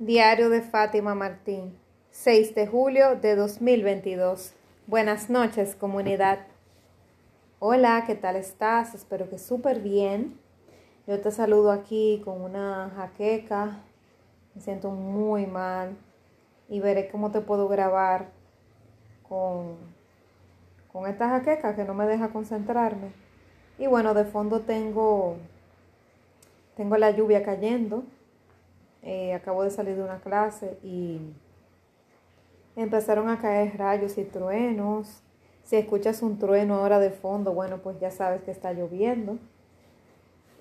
Diario de Fátima Martín, 6 de julio de 2022. Buenas noches, comunidad. Hola, ¿qué tal estás? Espero que súper bien. Yo te saludo aquí con una jaqueca. Me siento muy mal y veré cómo te puedo grabar con, con esta jaqueca que no me deja concentrarme. Y bueno, de fondo tengo, tengo la lluvia cayendo eh, acabo de salir de una clase y empezaron a caer rayos y truenos. Si escuchas un trueno ahora de fondo, bueno, pues ya sabes que está lloviendo.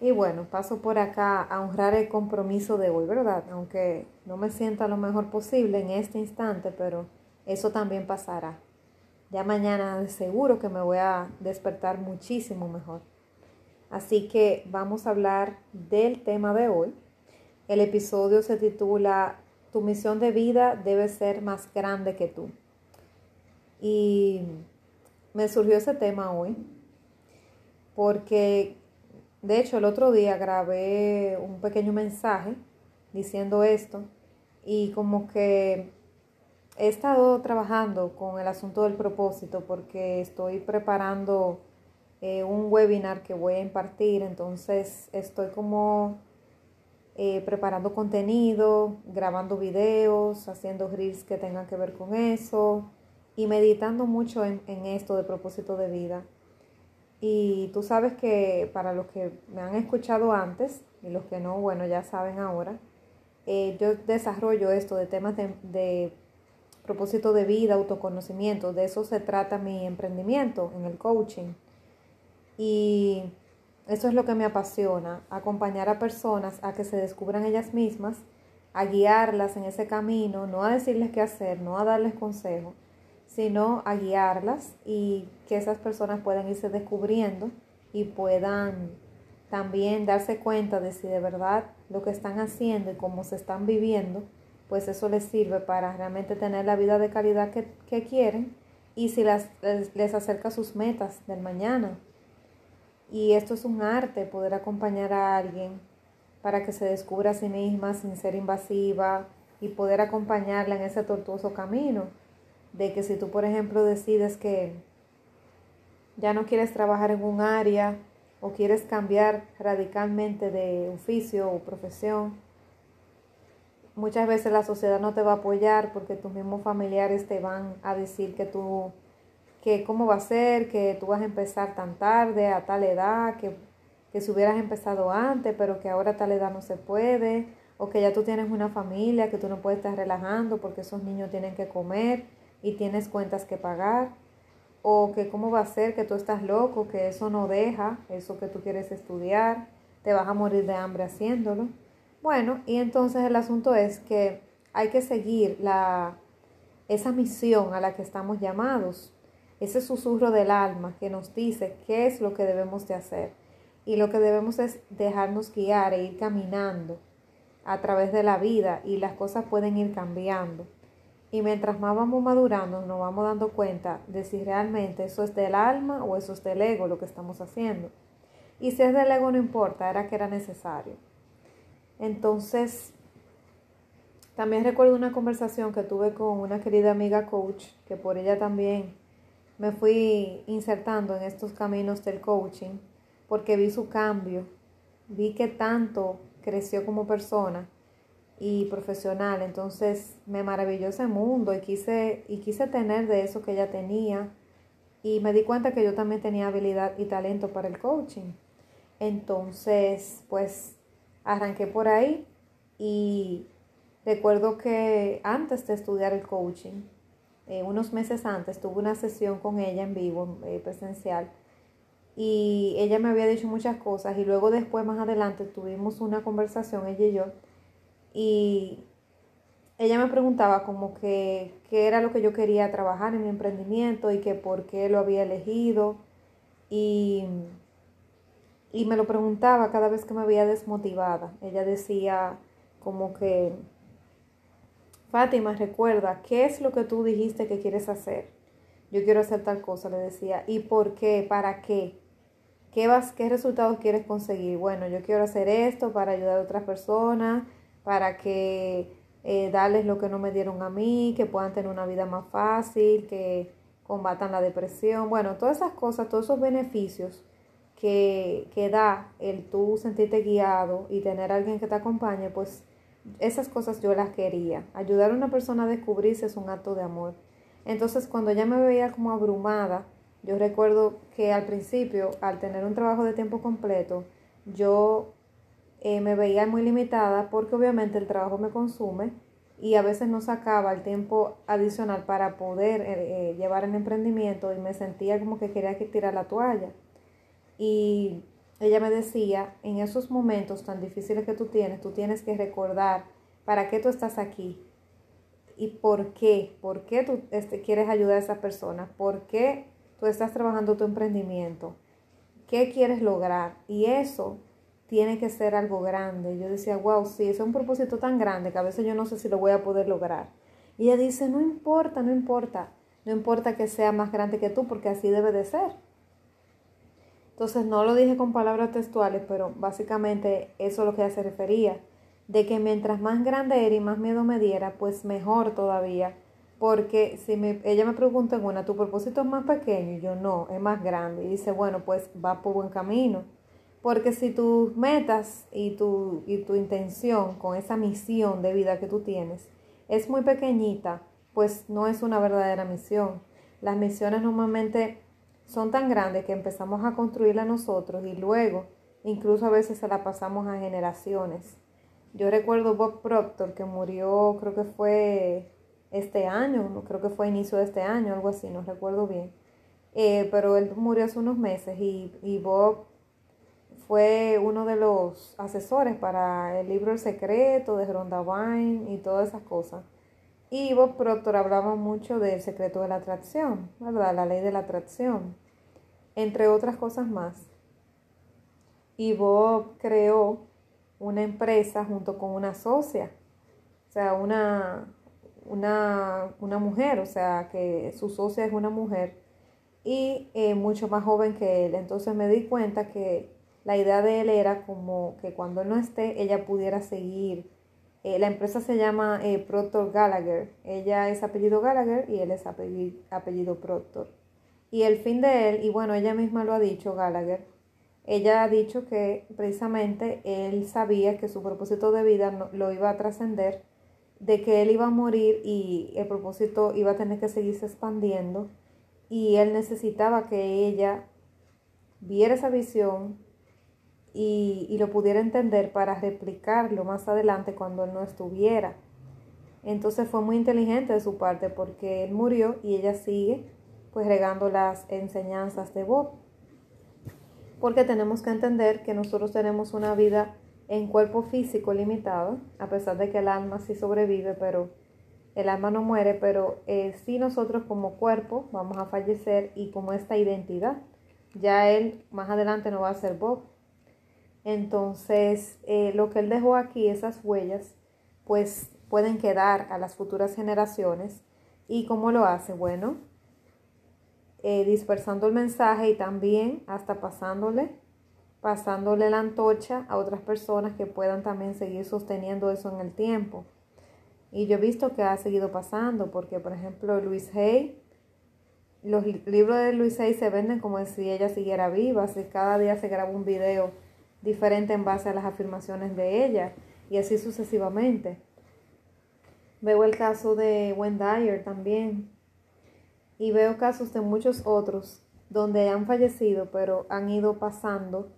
Y bueno, paso por acá a honrar el compromiso de hoy, ¿verdad? Aunque no me sienta lo mejor posible en este instante, pero eso también pasará. Ya mañana seguro que me voy a despertar muchísimo mejor. Así que vamos a hablar del tema de hoy, el episodio se titula Tu misión de vida debe ser más grande que tú. Y me surgió ese tema hoy porque, de hecho, el otro día grabé un pequeño mensaje diciendo esto y como que he estado trabajando con el asunto del propósito porque estoy preparando eh, un webinar que voy a impartir, entonces estoy como eh, preparando contenido, grabando videos, haciendo reels que tengan que ver con eso y meditando mucho en, esto de propósito de vida. Y tú sabes que para los que me han escuchado antes y los que no, bueno, ya saben ahora, eh, yo desarrollo esto de temas de, de propósito de vida, autoconocimiento, de eso se trata mi emprendimiento en el coaching. Y eso es lo que me apasiona, acompañar a personas a que se descubran ellas mismas, a guiarlas en ese camino, no a decirles qué hacer, no a darles consejos, sino a guiarlas y que esas personas puedan irse descubriendo y puedan también darse cuenta de si de verdad lo que están haciendo y cómo se están viviendo, pues eso les sirve para realmente tener la vida de calidad que, quieren y si las, les, les acerca sus metas del mañana. Y esto es un arte, poder acompañar a alguien para que se descubra a sí misma sin ser invasiva y poder acompañarla en ese tortuoso camino. De que si tú, por ejemplo, decides que ya no quieres trabajar en un área o quieres cambiar radicalmente de oficio o profesión, muchas veces la sociedad no te va a apoyar porque tus mismos familiares te van a decir que tú que cómo va a ser, que tú vas a empezar tan tarde, a tal edad, que, que si hubieras empezado antes, pero que ahora a tal edad no se puede, o que ya tú tienes una familia, que tú no puedes estar relajando porque esos niños tienen que comer y tienes cuentas que pagar, o que cómo va a ser que tú estás loco, que eso no deja, eso que tú quieres estudiar, te vas a morir de hambre haciéndolo. Bueno, y entonces el asunto es que hay que seguir la, esa misión a la que estamos llamados ese susurro del alma que nos dice qué es lo que debemos de hacer. Y lo que debemos es dejarnos guiar e ir caminando a través de la vida y las cosas pueden ir cambiando. Y mientras más vamos madurando, nos vamos dando cuenta de si realmente eso es del alma o eso es del ego lo que estamos haciendo. Y si es del ego no importa, era que era necesario. Entonces, también recuerdo una conversación que tuve con una querida amiga coach, que por ella también me fui insertando en estos caminos del coaching porque vi su cambio, vi que tanto creció como persona y profesional, entonces me maravilló ese mundo y quise, y quise tener de eso que ella tenía y me di cuenta que yo también tenía habilidad y talento para el coaching. Entonces, pues arranqué por ahí y recuerdo que antes de estudiar el coaching, eh, unos meses antes tuve una sesión con ella en vivo, eh, presencial, y ella me había dicho muchas cosas y luego después más adelante tuvimos una conversación ella y yo y ella me preguntaba como que qué era lo que yo quería trabajar en mi emprendimiento y que por qué lo había elegido y, y me lo preguntaba cada vez que me veía desmotivada. Ella decía como que Fátima, recuerda, ¿qué es lo que tú dijiste que quieres hacer? Yo quiero hacer tal cosa, le decía. ¿Y por qué? ¿Para qué? ¿Qué, vas, ¿Qué resultados quieres conseguir? Bueno, yo quiero hacer esto para ayudar a otras personas, para que eh, darles lo que no me dieron a mí, que puedan tener una vida más fácil, que combatan la depresión, bueno, todas esas cosas, todos esos beneficios que, que da el tú sentirte guiado y tener a alguien que te acompañe, pues esas cosas yo las quería. Ayudar a una persona a descubrirse es un acto de amor. Entonces, cuando ya me veía como abrumada, yo recuerdo que al principio, al tener un trabajo de tiempo completo, yo eh, me veía muy limitada porque obviamente el trabajo me consume y a veces no sacaba el tiempo adicional para poder eh, eh, llevar el emprendimiento y me sentía como que quería que tirar la toalla. Y ella me decía, en esos momentos tan difíciles que tú tienes, tú tienes que recordar para qué tú estás aquí y por qué, por qué tú este, quieres ayudar a esa persona, por qué tú estás trabajando tu emprendimiento, qué quieres lograr. Y eso tiene que ser algo grande. Yo decía, wow, sí, es un propósito tan grande que a veces yo no sé si lo voy a poder lograr. Y ella dice, no importa, no importa, no importa que sea más grande que tú, porque así debe de ser. Entonces no lo dije con palabras textuales, pero básicamente eso es lo que ella se refería, de que mientras más grande era y más miedo me diera, pues mejor todavía, porque si me, ella me pregunta en una, ¿tu propósito es más pequeño? Y yo no, es más grande. Y dice, bueno, pues va por buen camino. Porque si tus metas y tu, y tu intención con esa misión de vida que tú tienes es muy pequeñita, pues no es una verdadera misión. Las misiones normalmente son tan grandes que empezamos a construirla nosotros y luego incluso a veces se la pasamos a generaciones. Yo recuerdo Bob Proctor que murió, creo que fue este año, creo que fue inicio de este año, algo así, no recuerdo bien. Eh, pero él murió hace unos meses y, y Bob fue uno de los asesores para el libro El Secreto de Ronda Wine y todas esas cosas. Y Bob Proctor hablaba mucho del secreto de la atracción, ¿verdad? La ley de la atracción, entre otras cosas más. Y Bob creó una empresa junto con una socia, o sea, una, una, una mujer, o sea, que su socia es una mujer y eh, mucho más joven que él. Entonces me di cuenta que la idea de él era como que cuando él no esté, ella pudiera seguir. Eh, la empresa se llama eh, Proctor Gallagher. Ella es apellido Gallagher y él es apellido, apellido Proctor. Y el fin de él, y bueno, ella misma lo ha dicho, Gallagher, ella ha dicho que precisamente él sabía que su propósito de vida lo iba a trascender, de que él iba a morir y el propósito iba a tener que seguirse expandiendo y él necesitaba que ella viera esa visión, y, lo pudiera entender para replicarlo más adelante cuando él no estuviera. Entonces fue muy inteligente de su parte porque él murió y ella sigue pues regando las enseñanzas de Bob. Porque tenemos que entender que nosotros tenemos una vida en cuerpo físico limitado, a pesar de que el alma sí sobrevive, pero el alma no muere, pero eh, sí nosotros como cuerpo vamos a fallecer y como esta identidad. Ya él más adelante no va a ser Bob, entonces, eh, lo que él dejó aquí, esas huellas, pues pueden quedar a las futuras generaciones. ¿Y cómo lo hace? Bueno, eh, dispersando el mensaje y también hasta pasándole, pasándole la antorcha a otras personas que puedan también seguir sosteniendo eso en el tiempo. Y yo he visto que ha seguido pasando, porque por ejemplo Luis Hay, los libros de Luis Hay se venden como si ella siguiera viva, si cada día se graba un video diferente en base a las afirmaciones de ella y así sucesivamente. Veo el caso de Wendy también y veo casos de muchos otros donde han fallecido pero han ido pasando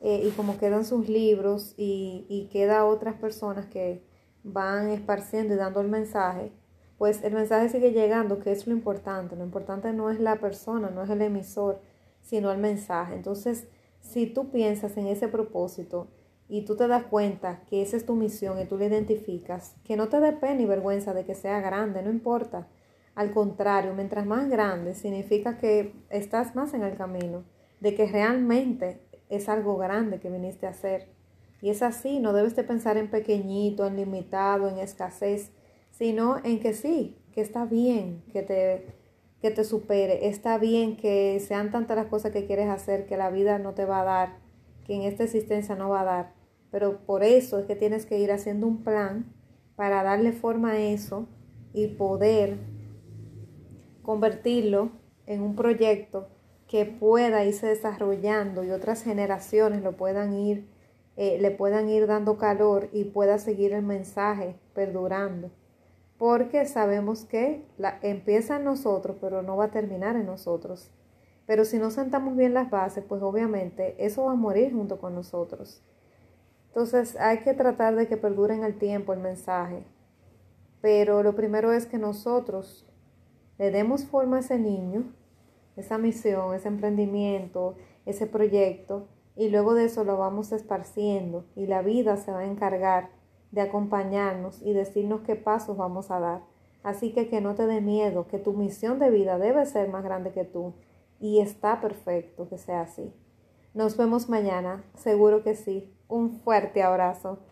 eh, y como quedan sus libros y, y queda otras personas que van esparciendo y dando el mensaje, pues el mensaje sigue llegando, que es lo importante. Lo importante no es la persona, no es el emisor, sino el mensaje. Entonces, si tú piensas en ese propósito y tú te das cuenta que esa es tu misión y tú la identificas, que no te dé pena ni vergüenza de que sea grande, no importa. Al contrario, mientras más grande significa que estás más en el camino, de que realmente es algo grande que viniste a hacer. Y es así, no debes de pensar en pequeñito, en limitado, en escasez, sino en que sí, que está bien, que te que te supere. Está bien que sean tantas las cosas que quieres hacer que la vida no te va a dar, que en esta existencia no va a dar. Pero por eso es que tienes que ir haciendo un plan para darle forma a eso y poder convertirlo en un proyecto que pueda irse desarrollando y otras generaciones lo puedan ir, eh, le puedan ir dando calor y pueda seguir el mensaje perdurando. Porque sabemos que la, empieza en nosotros, pero no va a terminar en nosotros. Pero si no sentamos bien las bases, pues obviamente eso va a morir junto con nosotros. Entonces hay que tratar de que perdure en el tiempo el mensaje. Pero lo primero es que nosotros le demos forma a ese niño, esa misión, ese emprendimiento, ese proyecto, y luego de eso lo vamos esparciendo y la vida se va a encargar de acompañarnos y decirnos qué pasos vamos a dar. Así que que no te dé miedo, que tu misión de vida debe ser más grande que tú y está perfecto que sea así. Nos vemos mañana, seguro que sí. Un fuerte abrazo.